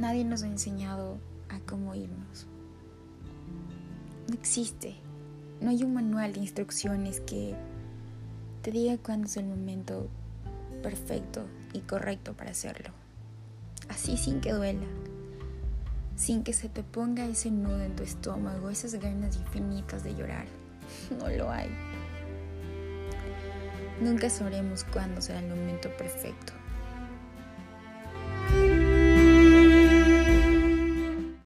nadie nos ha enseñado a cómo irnos. No existe. No hay un manual de instrucciones que te diga cuándo es el momento perfecto y correcto para hacerlo. Así sin que duela, sin que se te ponga ese nudo en tu estómago, esas ganas infinitas de llorar. No lo hay. Nunca sabremos cuándo será el momento perfecto.